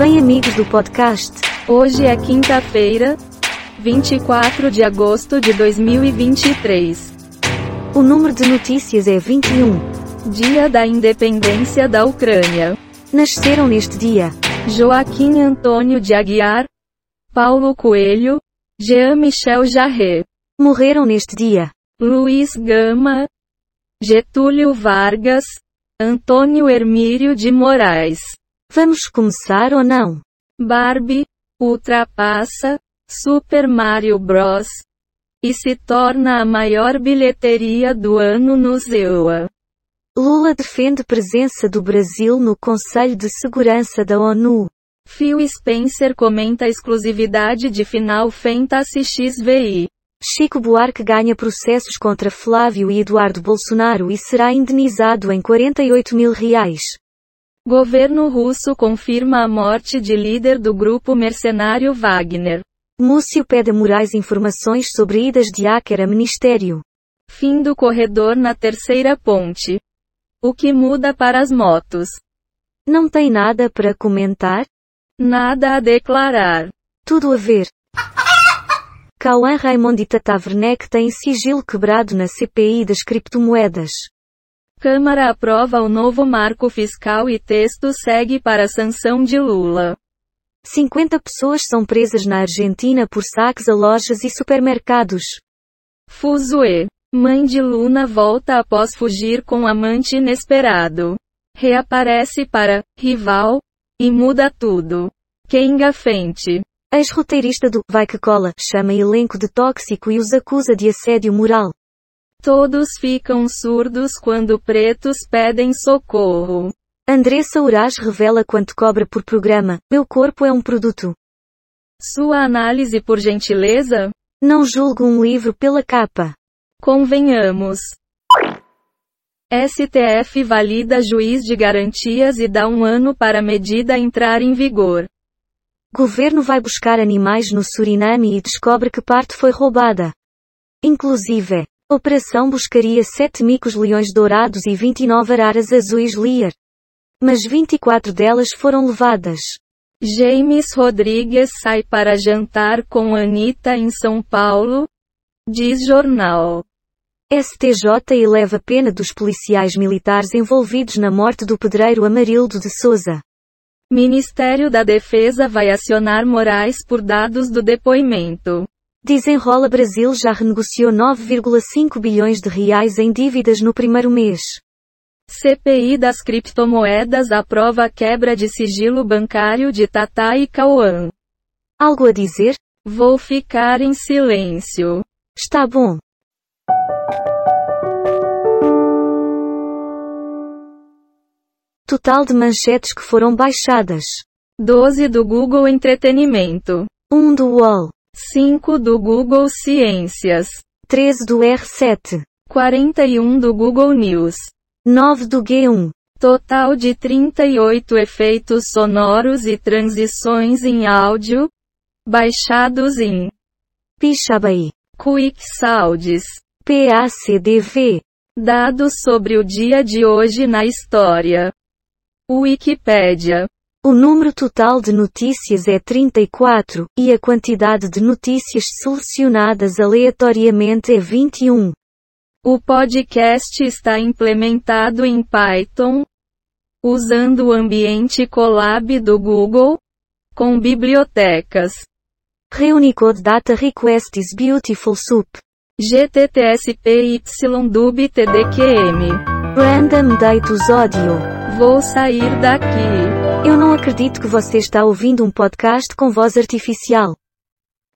Bem, amigos do podcast, Hoje é quinta-feira, 24 de agosto de 2023, o número de notícias é 21. dia da independência da Ucrânia. Nasceram neste dia Joaquim Antônio de Aguiar, Paulo Coelho, Jean-Michel Jarret, morreram neste dia Luiz Gama, Getúlio Vargas, Antônio Hermírio de Moraes, Vamos começar ou não? Barbie, ultrapassa, Super Mario Bros. E se torna a maior bilheteria do ano no ZEUA. Lula defende presença do Brasil no Conselho de Segurança da ONU. Phil Spencer comenta a exclusividade de final Fantasy XVI. Chico Buarque ganha processos contra Flávio e Eduardo Bolsonaro e será indenizado em 48 mil reais. Governo russo confirma a morte de líder do grupo mercenário Wagner. Múcio pede a Moraes informações sobre idas de hacker a ministério. Fim do corredor na terceira ponte. O que muda para as motos? Não tem nada para comentar? Nada a declarar. Tudo a ver. Cauã Raimond e Tata Werneck têm sigilo quebrado na CPI das criptomoedas. Câmara aprova o novo marco fiscal e texto segue para a sanção de Lula. 50 pessoas são presas na Argentina por saques a lojas e supermercados. Fuzue. Mãe de Luna volta após fugir com amante inesperado. Reaparece para rival e muda tudo. Kenga Fente. Ex-roteirista do Vai Que Cola chama elenco de tóxico e os acusa de assédio moral. Todos ficam surdos quando pretos pedem socorro. Andressa Uraz revela quanto cobra por programa. Meu corpo é um produto. Sua análise por gentileza? Não julgo um livro pela capa. Convenhamos. STF valida juiz de garantias e dá um ano para a medida entrar em vigor. Governo vai buscar animais no Suriname e descobre que parte foi roubada. Inclusive, operação buscaria 7 micos leões dourados e 29 araras azuis Lear. Mas 24 delas foram levadas. James Rodrigues sai para jantar com Anitta em São Paulo? Diz jornal. STJ eleva pena dos policiais militares envolvidos na morte do pedreiro Amarildo de Souza. Ministério da Defesa vai acionar Moraes por dados do depoimento. Desenrola Brasil já renegociou 9,5 bilhões de reais em dívidas no primeiro mês. CPI das criptomoedas aprova a quebra de sigilo bancário de Tata e Cauã. Algo a dizer? Vou ficar em silêncio. Está bom. Total de manchetes que foram baixadas. 12 do Google Entretenimento. 1 do UOL. 5 do Google Ciências. 13 do R7. 41 do Google News. 9 do G1. Total de 38 efeitos sonoros e transições em áudio, baixados em Pixabay. Quick Sounds. PACDV. Dados sobre o dia de hoje na história. Wikipédia. O número total de notícias é 34, e a quantidade de notícias selecionadas aleatoriamente é 21. O podcast está implementado em Python, usando o ambiente Colab do Google, com bibliotecas Reunicode Data Request is Beautiful Soup. GTTSPY TDQM. Random Datus Audio. Vou sair daqui. Eu não acredito que você está ouvindo um podcast com voz artificial.